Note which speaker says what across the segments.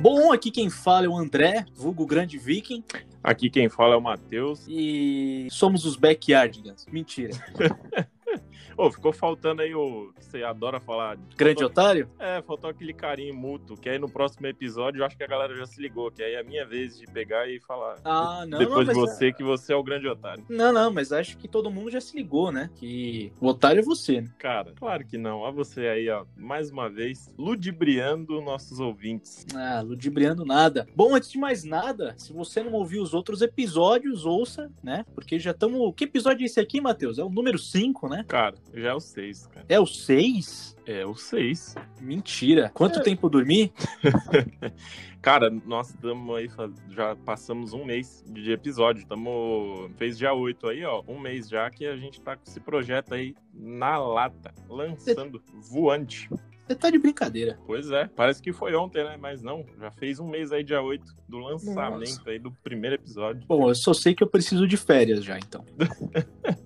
Speaker 1: Bom, aqui quem fala é o André, vulgo grande viking.
Speaker 2: Aqui quem fala é o Matheus.
Speaker 1: E somos os Backyardigans. Mentira.
Speaker 2: Ô, ficou faltando aí o você adora falar.
Speaker 1: Grande
Speaker 2: faltou...
Speaker 1: otário?
Speaker 2: É, faltou aquele carinho mútuo, que aí no próximo episódio eu acho que a galera já se ligou, que aí é a minha vez de pegar e falar.
Speaker 1: Ah, não.
Speaker 2: Depois
Speaker 1: não,
Speaker 2: de você, é... que você é o grande otário.
Speaker 1: Não, não, mas acho que todo mundo já se ligou, né? Que o otário é você, né?
Speaker 2: Cara, claro que não. Olha você aí, ó, mais uma vez, ludibriando nossos ouvintes.
Speaker 1: Ah, ludibriando nada. Bom, antes de mais nada, se você não ouviu os outros episódios, ouça, né? Porque já estamos. Que episódio é esse aqui, Matheus? É o número 5, né?
Speaker 2: Cara, já é o 6, cara.
Speaker 1: É o 6?
Speaker 2: É o 6.
Speaker 1: Mentira. Quanto é. tempo eu dormi?
Speaker 2: Cara, nós estamos aí, já passamos um mês de episódio. Estamos. Fez dia 8 aí, ó. Um mês já que a gente tá com esse projeto aí na lata, lançando, Cê... voante.
Speaker 1: Você tá de brincadeira.
Speaker 2: Pois é, parece que foi ontem, né? Mas não, já fez um mês aí, dia 8, do lançamento Nossa. aí do primeiro episódio.
Speaker 1: Bom, eu só sei que eu preciso de férias já, então.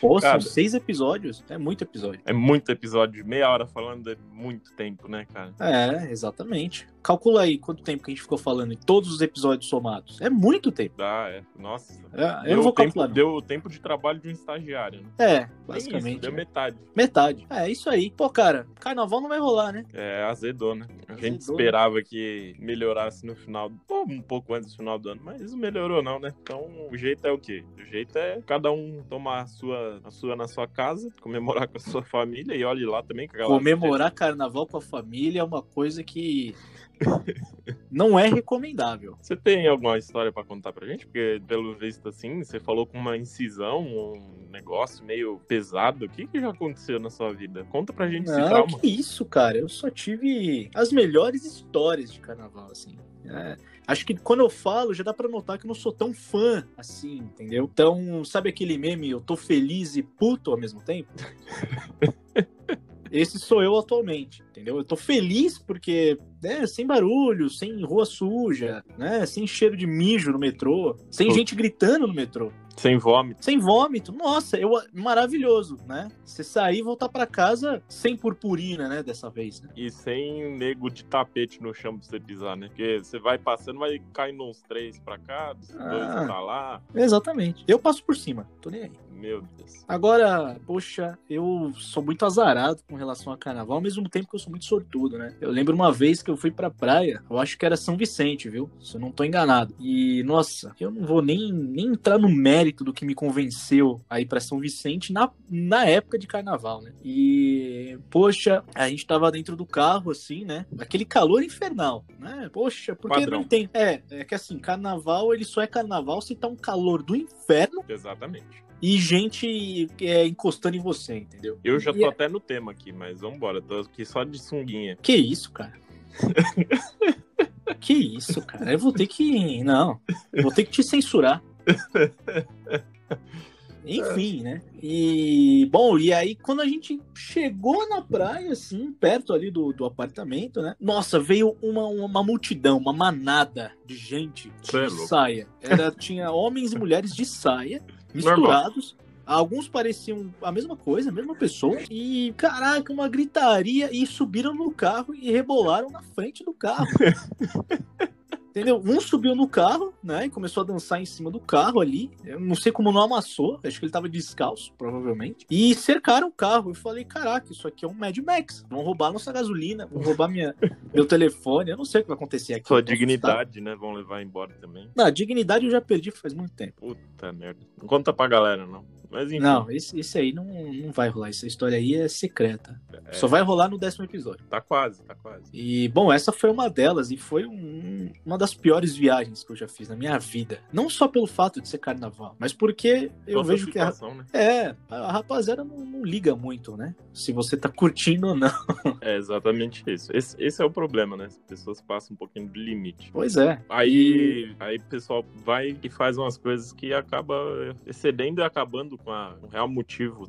Speaker 1: Pô, cara, são seis episódios? É muito episódio.
Speaker 2: É muito episódio. Meia hora falando é muito tempo, né, cara?
Speaker 1: É, exatamente. Calcula aí quanto tempo que a gente ficou falando em todos os episódios somados. É muito tempo.
Speaker 2: Dá, é. Nossa.
Speaker 1: É, eu não vou
Speaker 2: tempo,
Speaker 1: calcular. Não.
Speaker 2: Deu o tempo de trabalho de um estagiário, né?
Speaker 1: É, basicamente. Isso,
Speaker 2: deu metade.
Speaker 1: Metade. É, isso aí. Pô, cara, carnaval não vai rolar, né?
Speaker 2: É, azedou, né? A azedou. gente esperava que melhorasse no final, um pouco antes do final do ano, mas não melhorou não, né? Então o jeito é o quê? O jeito é cada um tomar a sua, a sua na sua casa, comemorar com a sua família e olhe lá também.
Speaker 1: Comemorar carnaval com a família é uma coisa que não é recomendável.
Speaker 2: Você tem alguma história para contar pra gente? Porque, pelo visto, assim, você falou com uma incisão, um negócio meio pesado. O que, que já aconteceu na sua vida? Conta pra gente
Speaker 1: não, esse trauma. que isso, cara. Eu só tive as melhores histórias de carnaval, assim. É, acho que quando eu falo, já dá para notar que eu não sou tão fã assim, entendeu? Então, sabe aquele meme, eu tô feliz e puto ao mesmo tempo? Esse sou eu atualmente, entendeu? Eu tô feliz porque, né, sem barulho, sem rua suja, né, sem cheiro de mijo no metrô, sem gente gritando no metrô.
Speaker 2: Sem vômito.
Speaker 1: Sem vômito. Nossa, eu, maravilhoso, né? Você sair e voltar para casa sem purpurina, né? Dessa vez. Né?
Speaker 2: E sem nego de tapete no chão pra você pisar, né? Porque você vai passando, vai caindo uns três pra cá, dois ah, pra lá.
Speaker 1: Exatamente. Eu passo por cima, tô nem aí.
Speaker 2: Meu Deus.
Speaker 1: Agora, poxa, eu sou muito azarado com relação a carnaval, ao mesmo tempo que eu sou muito sortudo, né? Eu lembro uma vez que eu fui pra praia, eu acho que era São Vicente, viu? Se eu não tô enganado. E, nossa, eu não vou nem, nem entrar no mérito do que me convenceu a ir pra São Vicente na, na época de carnaval, né? E, poxa, a gente tava dentro do carro, assim, né? Aquele calor infernal, né? Poxa, porque Padrão. não tem. É, é que assim, carnaval, ele só é carnaval se tá um calor do inferno.
Speaker 2: Exatamente
Speaker 1: e gente é, encostando em você, entendeu?
Speaker 2: Eu já tô e é até no tema aqui, mas vambora, tô aqui só de sunguinha.
Speaker 1: Que isso, cara? que isso, cara? Eu vou ter que. Não, eu vou ter que te censurar. Enfim, né? E, bom, e aí quando a gente chegou na praia, assim, perto ali do, do apartamento, né? Nossa, veio uma, uma multidão, uma manada de gente de é saia. Era, tinha homens e mulheres de saia misturados. Normal. Alguns pareciam a mesma coisa, a mesma pessoa. E, caraca, uma gritaria. E subiram no carro e rebolaram na frente do carro. Entendeu? Um subiu no carro, né? E começou a dançar em cima do carro ali. Eu não sei como não amassou. Acho que ele tava descalço, provavelmente. E cercaram o carro. Eu falei, caraca, isso aqui é um Mad Max. Vão roubar nossa gasolina, vão roubar minha, meu telefone. Eu não sei o que vai acontecer aqui.
Speaker 2: Sua dignidade, né? Vão levar embora também.
Speaker 1: Não, a dignidade eu já perdi faz muito tempo.
Speaker 2: Puta merda. Não conta pra galera, não. Mas enfim.
Speaker 1: Não, esse, esse aí não, não vai rolar. Essa história aí é secreta. É... Só vai rolar no décimo episódio.
Speaker 2: Tá quase, tá quase.
Speaker 1: E, bom, essa foi uma delas. E foi um, uma das piores viagens que eu já fiz na minha vida. Não só pelo fato de ser carnaval, mas porque eu vejo que a, né? é, a rapaziada não, não, liga muito, né? Se você tá curtindo ou não.
Speaker 2: É exatamente isso. Esse, esse é o problema, né? As pessoas passam um pouquinho do limite.
Speaker 1: Pois é.
Speaker 2: Aí, aí o pessoal vai e faz umas coisas que acaba excedendo e acabando um real motivo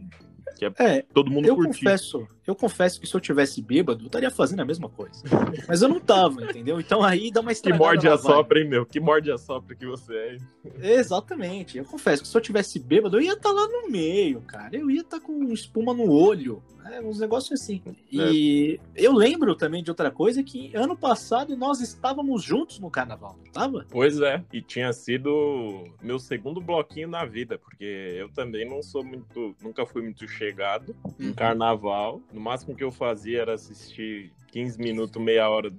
Speaker 2: que é, é todo mundo
Speaker 1: eu
Speaker 2: curtir.
Speaker 1: confesso Eu confesso que se eu tivesse bêbado, eu estaria fazendo a mesma coisa. Mas eu não tava, entendeu? Então aí dá uma
Speaker 2: estragada. Que morde a sopra, hein, meu? Que morde a sopra que você é.
Speaker 1: Exatamente. Eu confesso que se eu tivesse bêbado, eu ia estar tá lá no meio, cara. Eu ia estar tá com espuma no olho. É, uns negócios assim. E é. eu lembro também de outra coisa que ano passado nós estávamos juntos no carnaval, tava?
Speaker 2: Pois é, e tinha sido meu segundo bloquinho na vida, porque eu também não sou muito, nunca fui muito chegado uhum. em carnaval. No máximo que eu fazia era assistir 15 minutos, meia hora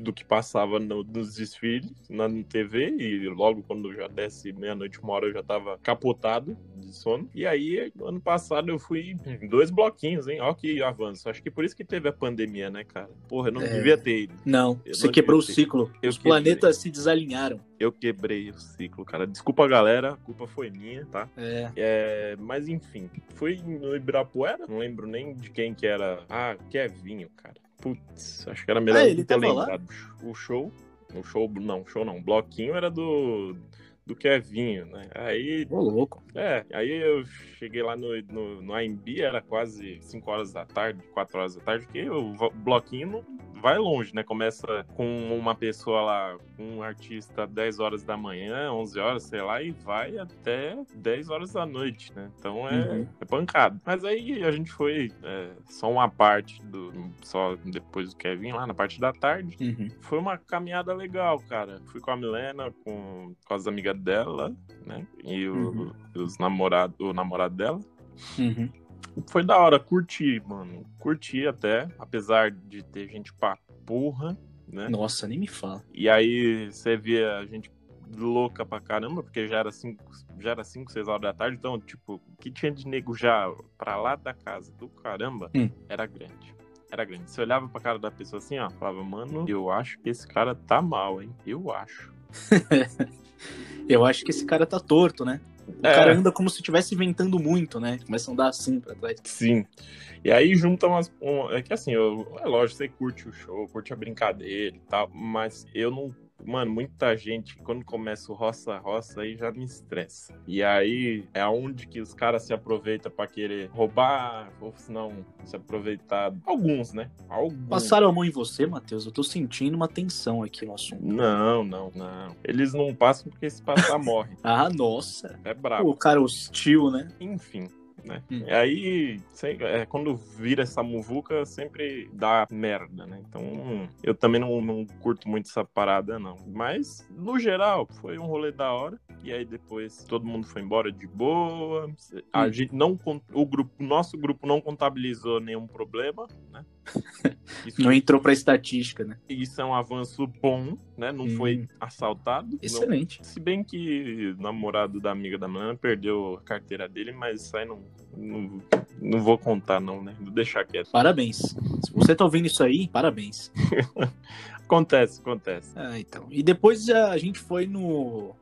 Speaker 2: do que passava no, nos desfiles na TV e logo quando já desce meia-noite, uma hora eu já tava capotado de sono. E aí, ano passado eu fui em dois bloquinhos, hein? Ó que avanço. Acho que por isso que teve a pandemia, né, cara? Porra, eu não é... devia ter ido.
Speaker 1: Não, eu você não quebrou o ciclo. Eu Os quebrei. planetas se desalinharam.
Speaker 2: Eu quebrei o ciclo, cara. Desculpa, galera. A culpa foi minha, tá?
Speaker 1: É.
Speaker 2: é mas enfim, fui no Ibirapuera. Não lembro nem de quem que era. Ah, Kevinho, cara. Putz, acho que era melhor ah,
Speaker 1: ele ter lembrado.
Speaker 2: O show. O show, não, show não. O bloquinho era do do Kevinho, né? Aí.
Speaker 1: Ô, louco.
Speaker 2: É, aí eu cheguei lá no, no, no AMB, era quase 5 horas da tarde, 4 horas da tarde, que o bloquinho não vai longe, né? Começa com uma pessoa lá, um artista 10 horas da manhã, 11 horas, sei lá, e vai até 10 horas da noite, né? Então é, uhum. é pancado. Mas aí a gente foi é, só uma parte do. Só depois do Kevin lá, na parte da tarde.
Speaker 1: Uhum.
Speaker 2: Foi uma caminhada legal, cara. Fui com a Milena, com, com as amigas dela, né? E o, uhum. os namorado, o namorado dela.
Speaker 1: Uhum.
Speaker 2: Foi da hora, curti, mano. Curti até, apesar de ter gente pra porra, né?
Speaker 1: Nossa, nem me fala.
Speaker 2: E aí você via a gente louca pra caramba, porque já era 5, já era 5, 6 horas da tarde, então, tipo, o que tinha de nego já pra lá da casa do caramba
Speaker 1: hum.
Speaker 2: era grande. Era grande. Você olhava pra cara da pessoa assim, ó, falava, mano, eu acho que esse cara tá mal, hein? Eu acho.
Speaker 1: eu acho que esse cara tá torto, né? O é. cara anda como se estivesse inventando muito, né? Começa a andar assim pra trás.
Speaker 2: Sim. E aí junta umas. Um, é que assim, eu, é lógico, você curte o show, curte a brincadeira e tal, mas eu não Mano, muita gente, quando começa o roça-roça, aí já me estressa. E aí é onde que os caras se aproveitam para querer roubar, ou se não, se aproveitar. Alguns, né? Alguns.
Speaker 1: Passaram a mão em você, Matheus? Eu tô sentindo uma tensão aqui no assunto.
Speaker 2: Não, não, não. Eles não passam porque se passar, morre.
Speaker 1: ah, nossa.
Speaker 2: É brabo.
Speaker 1: O cara hostil, né?
Speaker 2: Enfim né? Hum. E aí, é, quando vira essa muvuca, sempre dá merda, né? Então, eu também não, não curto muito essa parada, não. Mas, no geral, foi um rolê da hora. E aí depois todo mundo foi embora de boa. A hum. gente não o grupo, nosso grupo não contabilizou nenhum problema, né?
Speaker 1: Isso, não entrou pra estatística, né?
Speaker 2: Isso é um avanço bom, né? Não hum. foi assaltado.
Speaker 1: Excelente.
Speaker 2: Não, se bem que o namorado da amiga da Mana perdeu a carteira dele, mas isso aí não, não, não vou contar, não, né? Vou deixar quieto.
Speaker 1: Parabéns. Se você tá ouvindo isso aí, parabéns.
Speaker 2: acontece, acontece.
Speaker 1: Ah, então. E depois a gente foi no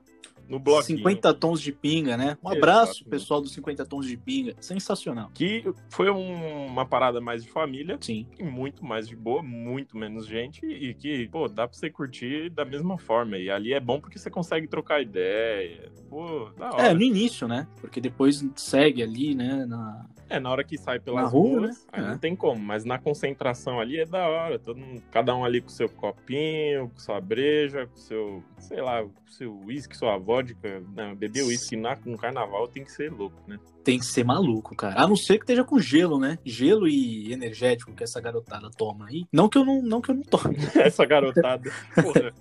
Speaker 2: no bloquinho.
Speaker 1: 50 tons de pinga, né? Um abraço, Exato. pessoal dos 50 tons de pinga. Sensacional.
Speaker 2: Que foi um, uma parada mais de família.
Speaker 1: Sim.
Speaker 2: E muito mais de boa, muito menos gente. E que, pô, dá pra você curtir da mesma forma. E ali é bom porque você consegue trocar ideia. Pô, da hora.
Speaker 1: É, no início, né? Porque depois segue ali, né? Na,
Speaker 2: é, na hora que sai pelas rua, ruas, né? é. não tem como. Mas na concentração ali é da hora. Todo mundo, cada um ali com seu copinho, com sua breja, com seu, sei lá, com seu uísque, sua vodka. Não, beber uísque no carnaval tem que ser louco, né?
Speaker 1: Tem que ser maluco, cara. A não ser que esteja com gelo, né? Gelo e energético que essa garotada toma aí. Não que eu não, não, que eu não tome.
Speaker 2: essa garotada. Porra.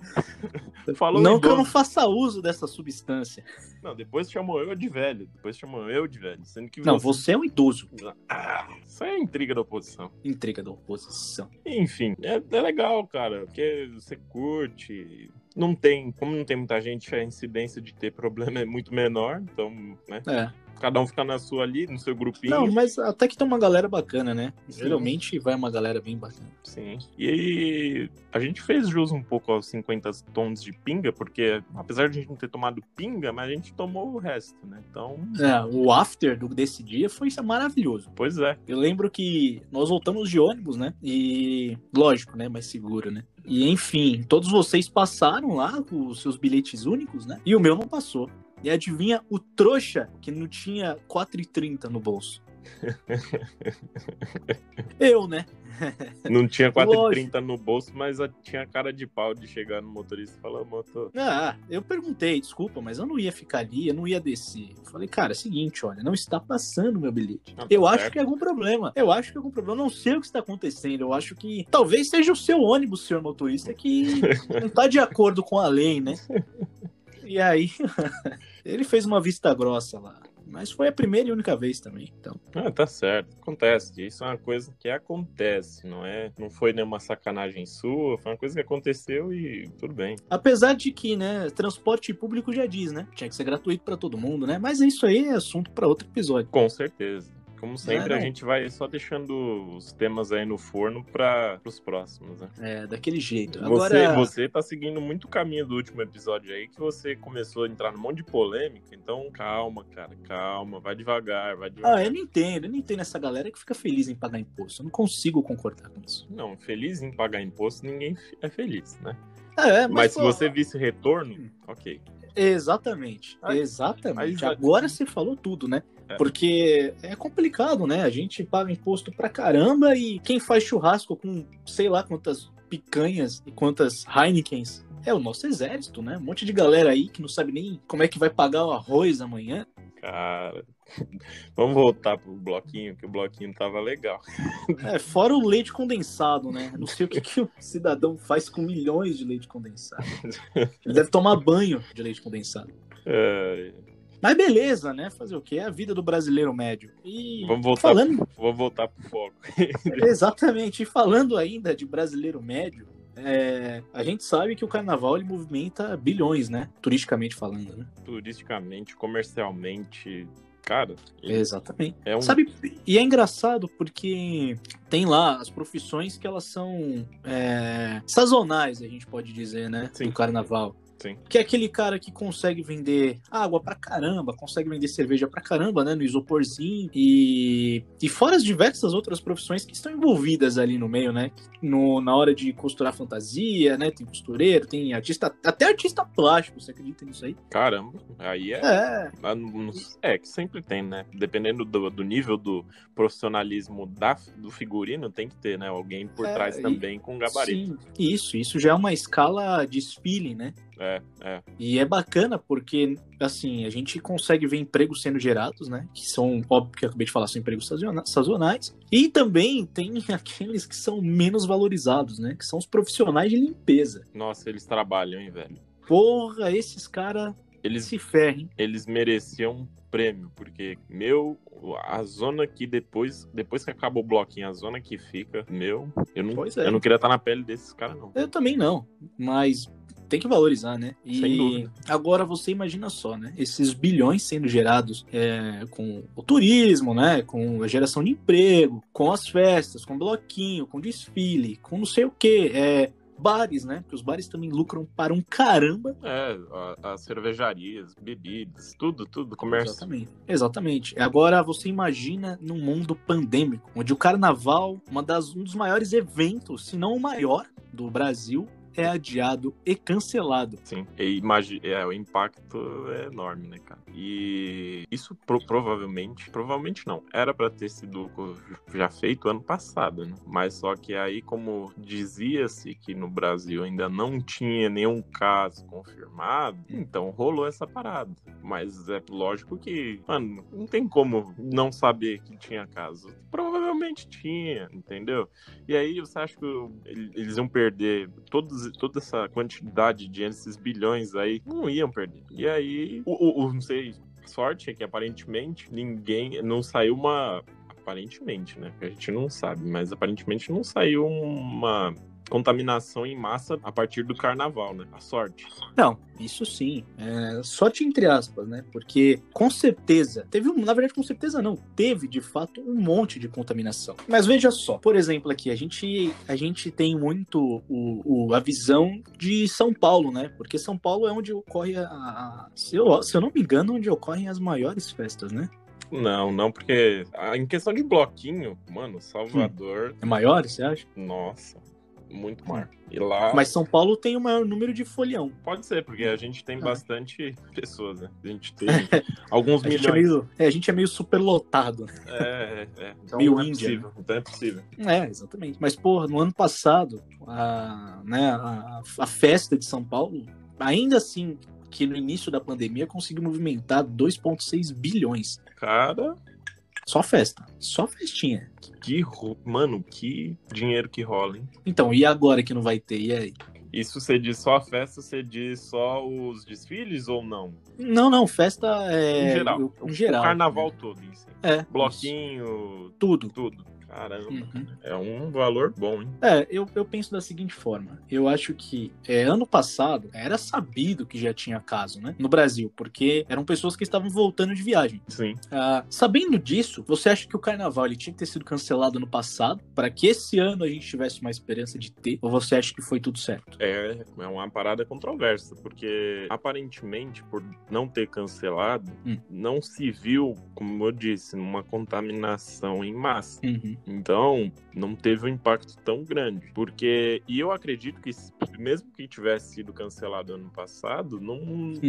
Speaker 1: Falou não que eu não faça uso dessa substância.
Speaker 2: Não, depois chamou eu de velho. Depois chamou eu de velho. Sendo que
Speaker 1: não, você, você é um idoso.
Speaker 2: Ah, isso é intriga da oposição.
Speaker 1: Intriga da oposição.
Speaker 2: Enfim, é, é legal, cara. Porque você curte. Não tem, como não tem muita gente, a incidência de ter problema é muito menor. Então, né?
Speaker 1: É.
Speaker 2: Cada um fica na sua ali, no seu grupinho.
Speaker 1: Não, mas até que tem uma galera bacana, né? Sim. Geralmente vai uma galera bem bacana.
Speaker 2: Sim. E aí, a gente fez jus um pouco aos 50 tons de pinga, porque apesar de a gente não ter tomado pinga, mas a gente tomou o resto, né? Então.
Speaker 1: É, o after desse dia foi maravilhoso.
Speaker 2: Pois é.
Speaker 1: Eu lembro que nós voltamos de ônibus, né? E. Lógico, né? Mais seguro, né? E enfim, todos vocês passaram lá os seus bilhetes únicos, né? E o meu não passou. E adivinha o trouxa que não tinha 4,30 no bolso. Eu, né?
Speaker 2: Não tinha 4,30 no bolso, mas tinha cara de pau de chegar no motorista e falar, motor.
Speaker 1: Ah, eu perguntei, desculpa, mas eu não ia ficar ali, eu não ia descer. Eu falei, cara, é o seguinte, olha, não está passando meu bilhete. Ah, eu tá acho certo. que é algum problema. Eu acho que é algum problema. Eu não sei o que está acontecendo. Eu acho que talvez seja o seu ônibus, senhor motorista, que não está de acordo com a lei, né? E aí, ele fez uma vista grossa lá. Mas foi a primeira e única vez também, então.
Speaker 2: Ah, tá certo. Acontece. Isso é uma coisa que acontece, não é? Não foi nenhuma sacanagem sua, foi uma coisa que aconteceu e tudo bem.
Speaker 1: Apesar de que, né, transporte público já diz, né? Tinha que ser gratuito para todo mundo, né? Mas isso aí é assunto para outro episódio.
Speaker 2: Com certeza. Como sempre, a gente vai só deixando os temas aí no forno para os próximos, né?
Speaker 1: É, daquele jeito.
Speaker 2: Agora... Você, você tá seguindo muito o caminho do último episódio aí, que você começou a entrar num monte de polêmica, então calma, cara, calma, vai devagar, vai devagar.
Speaker 1: Ah, eu não entendo, eu não entendo essa galera que fica feliz em pagar imposto. Eu não consigo concordar com isso.
Speaker 2: Não, feliz em pagar imposto, ninguém é feliz, né? É, mas, mas pô... se você visse retorno, hum. ok.
Speaker 1: Exatamente, exatamente. Agora você falou tudo, né? É. Porque é complicado, né? A gente paga imposto pra caramba e quem faz churrasco com sei lá quantas picanhas e quantas Heinekens é o nosso exército, né? Um monte de galera aí que não sabe nem como é que vai pagar o arroz amanhã.
Speaker 2: Cara, vamos voltar pro bloquinho, que o bloquinho tava legal.
Speaker 1: É, fora o leite condensado, né? Não sei o que, que o cidadão faz com milhões de leite condensado. Ele deve tomar banho de leite condensado. É, mas beleza, né? Fazer o quê? É a vida do brasileiro médio. E
Speaker 2: vamos voltar, falando... vamos voltar pro foco.
Speaker 1: Exatamente. E falando ainda de brasileiro médio, é... a gente sabe que o carnaval ele movimenta bilhões, né? Turisticamente falando, né?
Speaker 2: Turisticamente, comercialmente, cara.
Speaker 1: Exatamente. É um... Sabe, e é engraçado porque tem lá as profissões que elas são é, sazonais, a gente pode dizer, né? Sim. Do carnaval. Sim. Que é aquele cara que consegue vender água pra caramba, consegue vender cerveja pra caramba, né? No isoporzinho. E, e fora as diversas outras profissões que estão envolvidas ali no meio, né? No, na hora de costurar fantasia, né? Tem costureiro, tem artista, até artista plástico, você acredita nisso aí?
Speaker 2: Caramba, aí é. É, é que sempre tem, né? Dependendo do, do nível do profissionalismo da, do figurino, tem que ter, né? Alguém por é, trás e, também com gabarito. Sim,
Speaker 1: isso, isso já é uma escala desfile, né?
Speaker 2: É, é.
Speaker 1: E é bacana porque, assim, a gente consegue ver empregos sendo gerados, né? Que são, óbvio que eu acabei de falar, são empregos sazonais. E também tem aqueles que são menos valorizados, né? Que são os profissionais de limpeza.
Speaker 2: Nossa, eles trabalham, hein, velho?
Speaker 1: Porra, esses caras eles se ferrem.
Speaker 2: Eles mereciam um prêmio, porque, meu, a zona que depois, depois que acaba o bloquinho, a zona que fica, meu, eu não, é. eu não queria estar na pele desses caras, não.
Speaker 1: Eu também não, mas tem que valorizar, né? E agora você imagina só, né? Esses bilhões sendo gerados é, com o turismo, né? Com a geração de emprego, com as festas, com bloquinho, com desfile, com não sei o que. É, bares, né? Porque os bares também lucram para um caramba.
Speaker 2: É, as cervejarias, bebidas, tudo, tudo, comércio.
Speaker 1: Exatamente. Exatamente. Agora você imagina num mundo pandêmico, onde o carnaval, uma das, um dos maiores eventos, se não o maior do Brasil, é adiado e cancelado.
Speaker 2: Sim, e é, o impacto é enorme, né, cara? E isso pro provavelmente, provavelmente não, era para ter sido já feito ano passado, né? Mas só que aí, como dizia-se que no Brasil ainda não tinha nenhum caso confirmado, então rolou essa parada. Mas é lógico que, mano, não tem como não saber que tinha caso. Provavelmente tinha, entendeu? E aí você acha que eles iam perder todos toda essa quantidade de esses bilhões aí, não iam perder. E aí, o, o, não sei, sorte é que aparentemente ninguém, não saiu uma aparentemente, né? A gente não sabe, mas aparentemente não saiu uma contaminação em massa a partir do carnaval, né? A sorte.
Speaker 1: Não, isso sim. É, sorte entre aspas, né? Porque com certeza, teve, na verdade, com certeza não, teve de fato um monte de contaminação. Mas veja só, por exemplo, aqui, a gente, a gente tem muito o, o a visão de São Paulo, né? Porque São Paulo é onde ocorre a. a se, eu, se eu não me engano, onde ocorrem as maiores festas, né?
Speaker 2: Não, não, porque em questão de bloquinho, mano, Salvador.
Speaker 1: Hum. É maior, você acha?
Speaker 2: Nossa. Muito maior. E lá.
Speaker 1: Mas São Paulo tem o maior número de folião.
Speaker 2: Pode ser, porque a gente tem ah. bastante pessoas, né? A gente tem alguns
Speaker 1: a
Speaker 2: milhões.
Speaker 1: Gente é meio, é, a gente é meio superlotado.
Speaker 2: É, é, é.
Speaker 1: Então meio é Índia.
Speaker 2: Possível. Então é possível.
Speaker 1: É, exatamente. Mas, porra, no ano passado, a, né, a, a festa de São Paulo, ainda assim, que no início da pandemia conseguiu movimentar 2,6 bilhões.
Speaker 2: Cara.
Speaker 1: Só festa. Só festinha.
Speaker 2: Que, mano, que dinheiro que rola, hein?
Speaker 1: Então, e agora que não vai ter? E aí?
Speaker 2: Isso você diz só a festa, você diz só os desfiles ou não?
Speaker 1: Não, não, festa é.
Speaker 2: Em geral.
Speaker 1: Em geral.
Speaker 2: O carnaval todo em si.
Speaker 1: É.
Speaker 2: Bloquinho.
Speaker 1: Tudo.
Speaker 2: Tudo. Caramba, uhum. é um valor bom, hein?
Speaker 1: É, eu, eu penso da seguinte forma. Eu acho que é, ano passado era sabido que já tinha caso, né? No Brasil, porque eram pessoas que estavam voltando de viagem.
Speaker 2: Sim.
Speaker 1: Ah, sabendo disso, você acha que o carnaval ele tinha que ter sido cancelado no passado para que esse ano a gente tivesse uma esperança de ter? Ou você acha que foi tudo certo?
Speaker 2: É, é uma parada controversa, porque aparentemente, por não ter cancelado, hum. não se viu, como eu disse, uma contaminação em massa.
Speaker 1: Uhum.
Speaker 2: Então, não teve um impacto tão grande. Porque, e eu acredito que, mesmo que tivesse sido cancelado ano passado, não,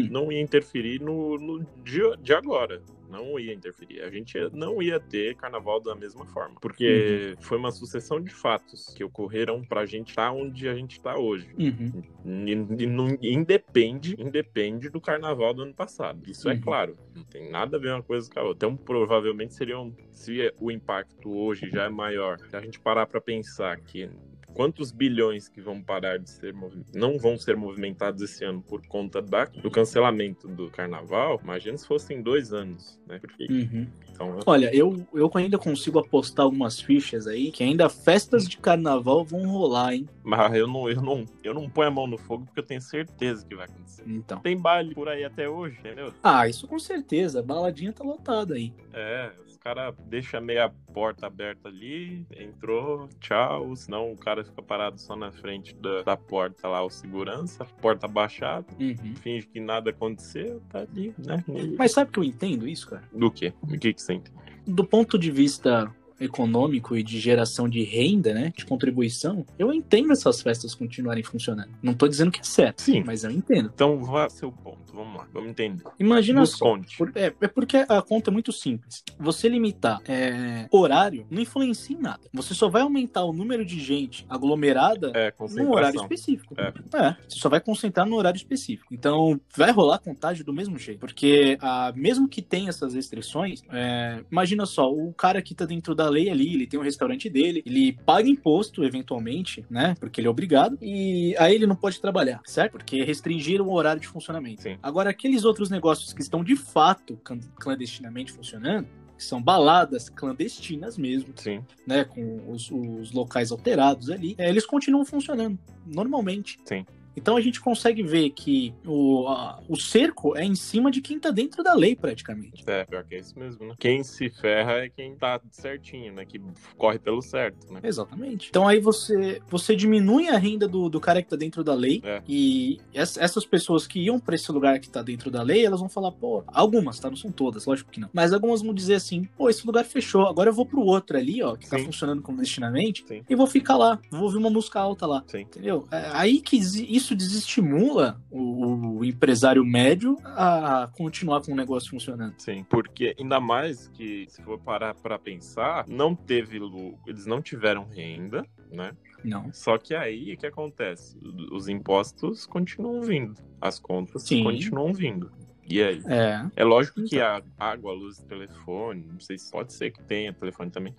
Speaker 2: não ia interferir no, no dia de agora não ia interferir. A gente não ia ter carnaval da mesma forma. Porque uhum. foi uma sucessão de fatos que ocorreram pra gente estar onde a gente tá hoje.
Speaker 1: Uhum.
Speaker 2: E, e não, independe, independe do carnaval do ano passado. Isso é uhum. é claro. Não tem nada a ver uma coisa com a outra. Então, provavelmente seriam. Se o impacto hoje já é maior, se a gente parar pra pensar que quantos bilhões que vão parar de ser não vão ser movimentados esse ano por conta da, do cancelamento do carnaval, imagina se fossem dois anos, né? Porque,
Speaker 1: uhum. então, Olha, eu, eu ainda consigo apostar algumas fichas aí que ainda festas de carnaval vão rolar, hein?
Speaker 2: Mas eu não, eu não, eu não ponho a mão no fogo porque eu tenho certeza que vai acontecer.
Speaker 1: Então.
Speaker 2: Tem baile por aí até hoje, entendeu?
Speaker 1: Ah, isso com certeza. A baladinha tá lotada aí.
Speaker 2: É, cara deixa meia porta aberta ali, entrou, tchau. Senão o cara fica parado só na frente da, da porta lá, o segurança, porta baixada,
Speaker 1: uhum.
Speaker 2: finge que nada aconteceu, tá ali, né?
Speaker 1: Mas sabe que eu entendo isso, cara?
Speaker 2: Do quê? O que, que você entende?
Speaker 1: Do ponto de vista econômico e de geração de renda, né, de contribuição, eu entendo essas festas continuarem funcionando. Não tô dizendo que é certo,
Speaker 2: Sim.
Speaker 1: mas eu entendo.
Speaker 2: Então vá seu ponto, vamos lá, vamos entender.
Speaker 1: Imagina Nos só, por, é, é, porque a conta é muito simples. Você limitar é, horário não influencia em nada. Você só vai aumentar o número de gente aglomerada
Speaker 2: é,
Speaker 1: no horário específico.
Speaker 2: É.
Speaker 1: é. você só vai concentrar no horário específico. Então vai rolar contágio do mesmo jeito, porque a, mesmo que tenha essas restrições, é, imagina só, o cara que tá dentro da lei ali, ele tem um restaurante dele, ele paga imposto eventualmente, né? Porque ele é obrigado, e aí ele não pode trabalhar, certo? Porque restringiram o horário de funcionamento.
Speaker 2: Sim.
Speaker 1: Agora, aqueles outros negócios que estão de fato clandestinamente funcionando, que são baladas clandestinas mesmo,
Speaker 2: Sim.
Speaker 1: né, com os, os locais alterados ali, é, eles continuam funcionando normalmente.
Speaker 2: Sim.
Speaker 1: Então a gente consegue ver que o, a, o cerco é em cima de quem tá dentro da lei, praticamente.
Speaker 2: É, pior que é isso mesmo, né? Quem se ferra é quem tá certinho, né? Que corre pelo certo, né?
Speaker 1: Exatamente. Então aí você, você diminui a renda do, do cara que tá dentro da lei
Speaker 2: é.
Speaker 1: e essas pessoas que iam para esse lugar que tá dentro da lei, elas vão falar, pô, algumas, tá? Não são todas, lógico que não. Mas algumas vão dizer assim, pô, esse lugar fechou, agora eu vou pro outro ali, ó, que tá Sim. tá funcionando clandestinamente
Speaker 2: Sim.
Speaker 1: e vou ficar lá, vou ouvir uma música alta lá.
Speaker 2: Sim.
Speaker 1: Entendeu? É aí que isso isso desestimula o, o, empresário médio a continuar com o negócio funcionando.
Speaker 2: Sim, porque ainda mais que, se for parar para pensar, não teve lucro, eles não tiveram renda, né?
Speaker 1: Não.
Speaker 2: Só que aí o que acontece? Os impostos continuam vindo, as contas
Speaker 1: Sim.
Speaker 2: continuam vindo. E aí?
Speaker 1: É.
Speaker 2: É lógico que a água, a luz, telefone, não sei se pode ser que tenha telefone também,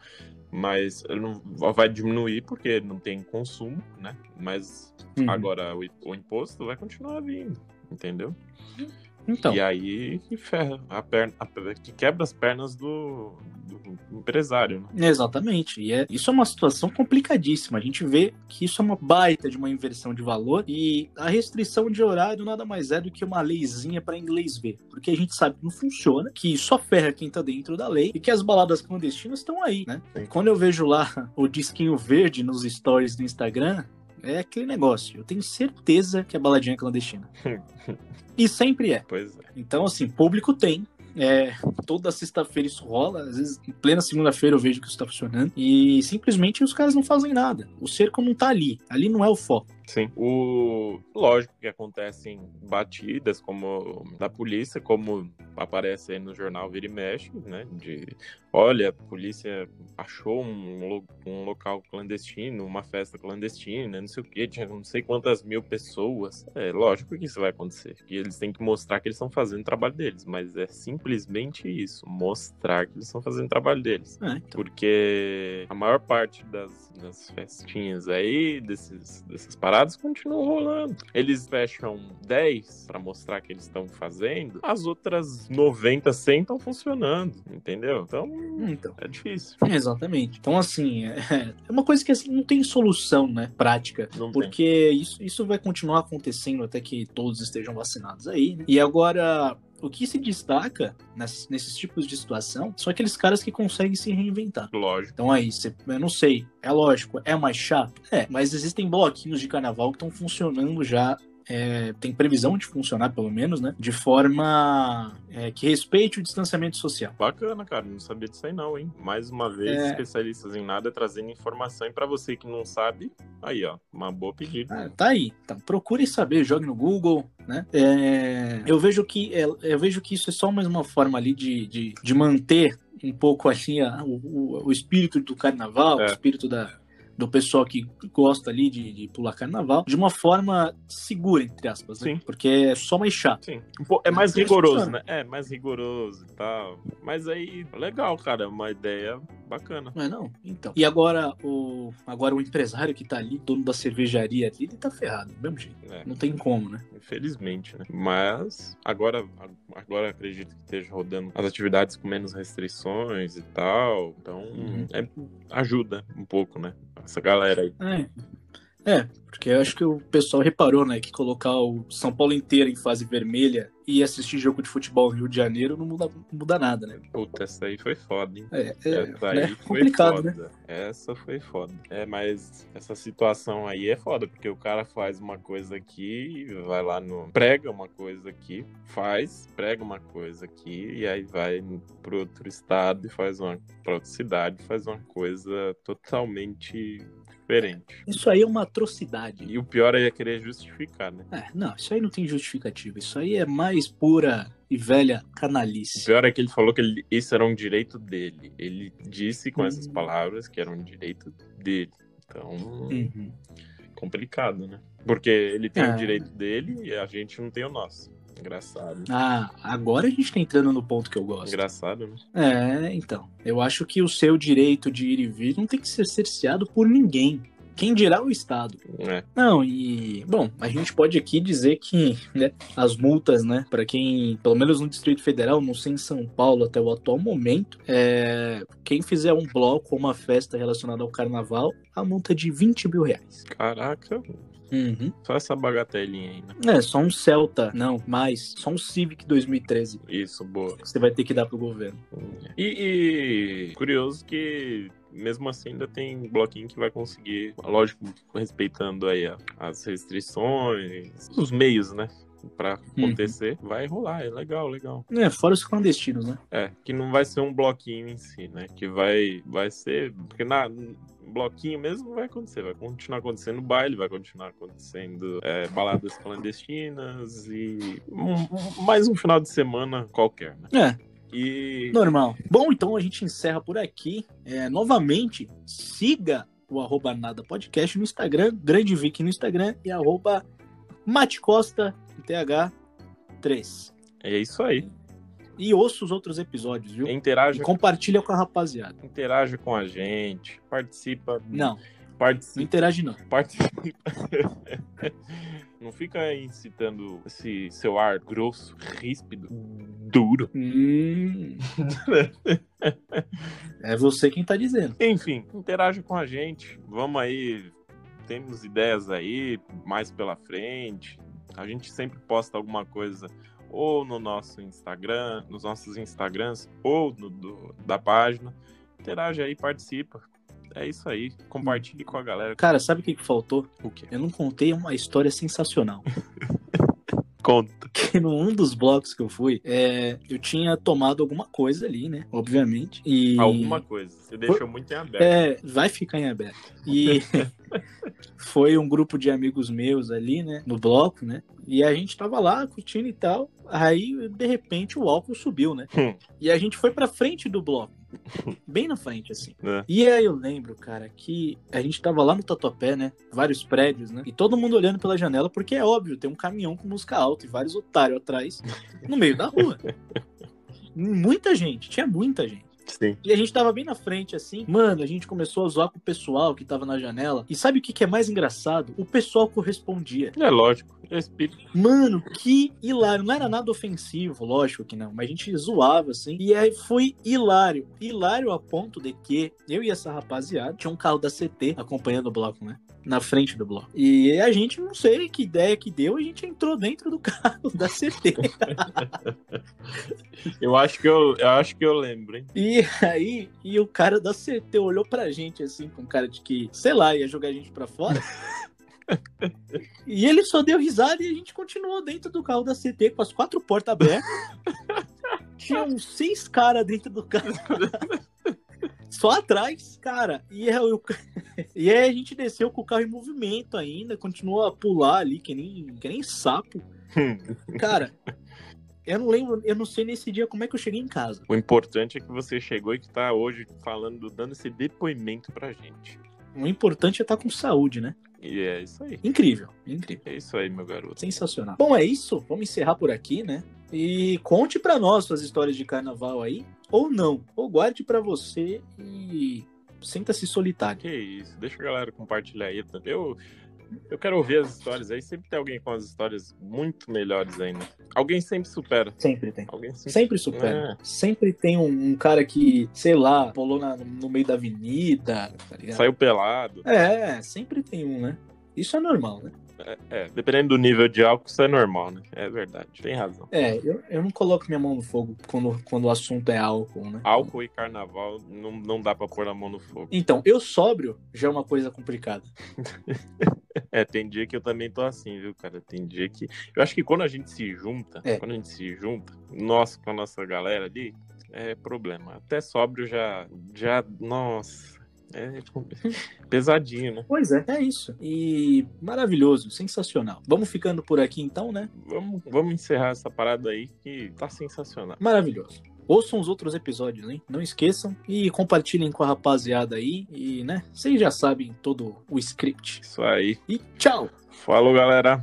Speaker 2: mas não vai diminuir porque não tem consumo, né? Mas uhum. agora o, o imposto vai continuar vindo, entendeu?
Speaker 1: Então.
Speaker 2: E aí que ferra a perna, a, que quebra as pernas do, do empresário.
Speaker 1: Né? Exatamente. E é, isso é uma situação complicadíssima. A gente vê que isso é uma baita de uma inversão de valor e a restrição de horário nada mais é do que uma leizinha para inglês ver. Porque a gente sabe que não funciona, que só ferra quem tá dentro da lei e que as baladas clandestinas estão aí, né? Sim. Quando eu vejo lá o disquinho verde nos stories do Instagram, é aquele negócio. Eu tenho certeza que é baladinha clandestina. e sempre é.
Speaker 2: Pois é.
Speaker 1: Então, assim, público tem, É, toda sexta-feira isso rola, às vezes em plena segunda-feira eu vejo que isso tá funcionando. E simplesmente os caras não fazem nada. O cerco não tá ali. Ali não é o foco.
Speaker 2: Sim. O... Lógico que acontecem batidas como da polícia, como aparece aí no jornal Vira e Mexe, né? De olha, a polícia achou um, um local clandestino, uma festa clandestina, não sei o que, tinha não sei quantas mil pessoas. É lógico que isso vai acontecer. Que eles têm que mostrar que eles estão fazendo o trabalho deles, mas é simplesmente isso, mostrar que eles estão fazendo o trabalho deles. É, então. Porque a maior parte das, das festinhas aí, desses, dessas paradas, continuam rolando. Eles fecham 10 para mostrar que eles estão fazendo, as outras 90, 100 estão funcionando, entendeu? Então, então, é difícil.
Speaker 1: Exatamente. Então, assim, é, é uma coisa que assim, não tem solução, né, prática, não porque isso, isso vai continuar acontecendo até que todos estejam vacinados aí. Né? E agora, o que se destaca nesses, nesses tipos de situação são aqueles caras que conseguem se reinventar.
Speaker 2: Lógico.
Speaker 1: Então aí, cê, eu não sei, é lógico, é mais chato? É, mas existem bloquinhos de carnaval que estão funcionando já é, tem previsão de funcionar, pelo menos, né? De forma é, que respeite o distanciamento social.
Speaker 2: Bacana, cara. Não sabia disso aí, não, hein? Mais uma vez, é... especialistas em nada trazendo informação. E para você que não sabe, aí, ó, uma boa pedida.
Speaker 1: Ah, tá aí. Então, procure saber, jogue no Google, né? É, eu, vejo que, é, eu vejo que isso é só mais uma forma ali de, de, de manter um pouco assim a, o, o, espírito do carnaval, é. o espírito da, do pessoal que gosta ali de, de, pular carnaval de uma forma segura, entre aspas, né? Sim. Porque é só mais chato.
Speaker 2: Sim. É mais rigoroso, né? É, mais rigoroso e tal. Mas aí, legal, cara. É uma ideia bacana.
Speaker 1: Não é não? Então. E agora o, agora o empresário que tá ali, dono da cervejaria ali, ele tá ferrado, do mesmo jeito. É. Não tem como, né?
Speaker 2: Infelizmente, né? Mas agora, agora acredito que esteja rodando as atividades com menos restrições e tal. Então, uhum. é, ajuda um pouco, né? Essa galera aí.
Speaker 1: É. é, porque eu acho que o pessoal reparou, né, que colocar o São Paulo inteiro em fase vermelha e assistir jogo de futebol no Rio de Janeiro não muda, não muda nada, né?
Speaker 2: Puta, essa aí foi foda, hein?
Speaker 1: É, é essa aí né? foi complicado,
Speaker 2: foda.
Speaker 1: né?
Speaker 2: Essa foi foda. É, mas essa situação aí é foda, porque o cara faz uma coisa aqui, vai lá no. prega uma coisa aqui, faz, prega uma coisa aqui, e aí vai pro outro estado e faz uma. pra outra cidade, faz uma coisa totalmente diferente.
Speaker 1: Isso aí é uma atrocidade.
Speaker 2: E o pior é querer justificar, né?
Speaker 1: É, não, isso aí não tem justificativa. Isso aí é mais pura e velha canalice.
Speaker 2: O pior é que ele falou que ele, esse era um direito dele. Ele disse com essas palavras que era um direito dele. Então, uhum. complicado, né? Porque ele tem é. o direito dele e a gente não tem o nosso. Engraçado.
Speaker 1: Ah, agora a gente tá entrando no ponto que eu gosto.
Speaker 2: Engraçado, né?
Speaker 1: É, então. Eu acho que o seu direito de ir e vir não tem que ser cerceado por ninguém. Quem dirá o Estado?
Speaker 2: É.
Speaker 1: Não, e. Bom, a gente pode aqui dizer que né, as multas, né, para quem, pelo menos no Distrito Federal, não sei em São Paulo até o atual momento, é, quem fizer um bloco ou uma festa relacionada ao carnaval, a multa é de 20 mil reais.
Speaker 2: Caraca,
Speaker 1: Uhum.
Speaker 2: Só essa bagatelinha aí, né?
Speaker 1: É, só um Celta. Não, mais. Só um Civic 2013.
Speaker 2: Isso, boa.
Speaker 1: Você vai ter que dar pro governo.
Speaker 2: E, e curioso que mesmo assim ainda tem bloquinho que vai conseguir, lógico, respeitando aí as restrições, os meios, né? Pra uhum. acontecer, uhum. vai rolar, é legal, legal.
Speaker 1: É, fora os clandestinos, né?
Speaker 2: É, que não vai ser um bloquinho em si, né? Que vai, vai ser. Porque na, bloquinho mesmo vai acontecer, vai continuar acontecendo baile, vai continuar acontecendo é, baladas clandestinas e um, mais um final de semana qualquer,
Speaker 1: né? É. E... Normal. Bom, então a gente encerra por aqui. É, novamente, siga o arroba nada podcast no Instagram, Grande Vic no Instagram e arroba Matcosta, TH3.
Speaker 2: É isso aí
Speaker 1: e ouça os outros episódios, viu?
Speaker 2: Interaja.
Speaker 1: E compartilha com a rapaziada.
Speaker 2: Interaja com a gente, participa.
Speaker 1: Não.
Speaker 2: Participa.
Speaker 1: Não interage, não.
Speaker 2: Participa. não fica incitando esse seu ar grosso, ríspido, duro.
Speaker 1: Hum. é você quem tá dizendo.
Speaker 2: Enfim, interaja com a gente. Vamos aí. Temos ideias aí mais pela frente. A gente sempre posta alguma coisa ou no nosso Instagram, nos nossos Instagrams, ou no do, da página. Interage aí, participa. É isso aí. Compartilhe com a galera.
Speaker 1: Cara, sabe o que, que faltou?
Speaker 2: O quê?
Speaker 1: Eu não contei uma história sensacional.
Speaker 2: Conta.
Speaker 1: Porque num dos blocos que eu fui, é, eu tinha tomado alguma coisa ali, né? Obviamente. E...
Speaker 2: Alguma coisa. Você deixou foi... muito em aberto.
Speaker 1: É, vai ficar em aberto. E foi um grupo de amigos meus ali, né? No bloco, né? E a gente tava lá curtindo e tal. Aí, de repente, o álcool subiu, né? Hum. e a gente foi pra frente do bloco. Bem na frente, assim. É. E aí eu lembro, cara, que a gente tava lá no Tatuapé, né? Vários prédios, né? E todo mundo olhando pela janela, porque é óbvio, tem um caminhão com música alta e vários otários atrás, no meio da rua. muita gente, tinha muita gente.
Speaker 2: Sim.
Speaker 1: E a gente tava bem na frente, assim. Mano, a gente começou a zoar com o pessoal que tava na janela. E sabe o que, que é mais engraçado? O pessoal correspondia.
Speaker 2: É lógico. É espírito.
Speaker 1: Mano, que hilário. Não era nada ofensivo, lógico que não. Mas a gente zoava, assim. E aí foi hilário. Hilário a ponto de que eu e essa rapaziada tinha um carro da CT acompanhando o bloco, né? Na frente do bloco. E a gente, não sei que ideia que deu, a gente entrou dentro do carro da CT.
Speaker 2: eu acho que eu, eu acho que eu lembro, hein?
Speaker 1: E aí, e o cara da CT olhou pra gente assim, com cara de que, sei lá, ia jogar a gente pra fora. e ele só deu risada e a gente continuou dentro do carro da CT com as quatro portas abertas. Tinha uns seis caras dentro do carro. Só atrás, cara. E, eu, e aí a gente desceu com o carro em movimento ainda, continuou a pular ali, que nem, que nem sapo. cara, eu não lembro, eu não sei nesse dia como é que eu cheguei em casa.
Speaker 2: O importante é que você chegou e que tá hoje falando, dando esse depoimento pra gente.
Speaker 1: O importante é estar tá com saúde, né?
Speaker 2: E é isso aí.
Speaker 1: Incrível, incrível.
Speaker 2: É isso aí, meu garoto.
Speaker 1: Sensacional. Bom, é isso. Vamos encerrar por aqui, né? E conte para nós suas histórias de carnaval aí ou não. Ou guarde para você e sinta-se solitário.
Speaker 2: Que isso, deixa a galera compartilhar aí. Eu, eu quero ouvir as histórias aí. Sempre tem alguém com as histórias muito melhores ainda. Alguém sempre supera.
Speaker 1: Sempre tem. Alguém sempre, sempre supera. É. Sempre tem um, um, cara que, sei lá, pulou na, no meio da avenida. Tá
Speaker 2: Saiu pelado.
Speaker 1: É, sempre tem um, né? Isso é normal, né?
Speaker 2: É, é, dependendo do nível de álcool, isso é normal, né? É verdade, tem razão.
Speaker 1: É, eu, eu não coloco minha mão no fogo quando, quando o assunto é álcool, né?
Speaker 2: Álcool e carnaval não, não dá pra pôr a mão no fogo.
Speaker 1: Então, eu sóbrio já é uma coisa complicada.
Speaker 2: é, tem dia que eu também tô assim, viu, cara? Tem dia que. Eu acho que quando a gente se junta, é. quando a gente se junta, nós com a nossa galera ali, é problema. Até sóbrio já. já nossa é tipo, pesadinho, né?
Speaker 1: Pois é, é isso. E maravilhoso, sensacional. Vamos ficando por aqui então, né?
Speaker 2: Vamos, vamos encerrar essa parada aí que tá sensacional.
Speaker 1: Maravilhoso. Ouçam os outros episódios, hein? Não esqueçam e compartilhem com a rapaziada aí. E, né, vocês já sabem todo o script.
Speaker 2: Isso aí.
Speaker 1: E tchau!
Speaker 2: Falou, galera!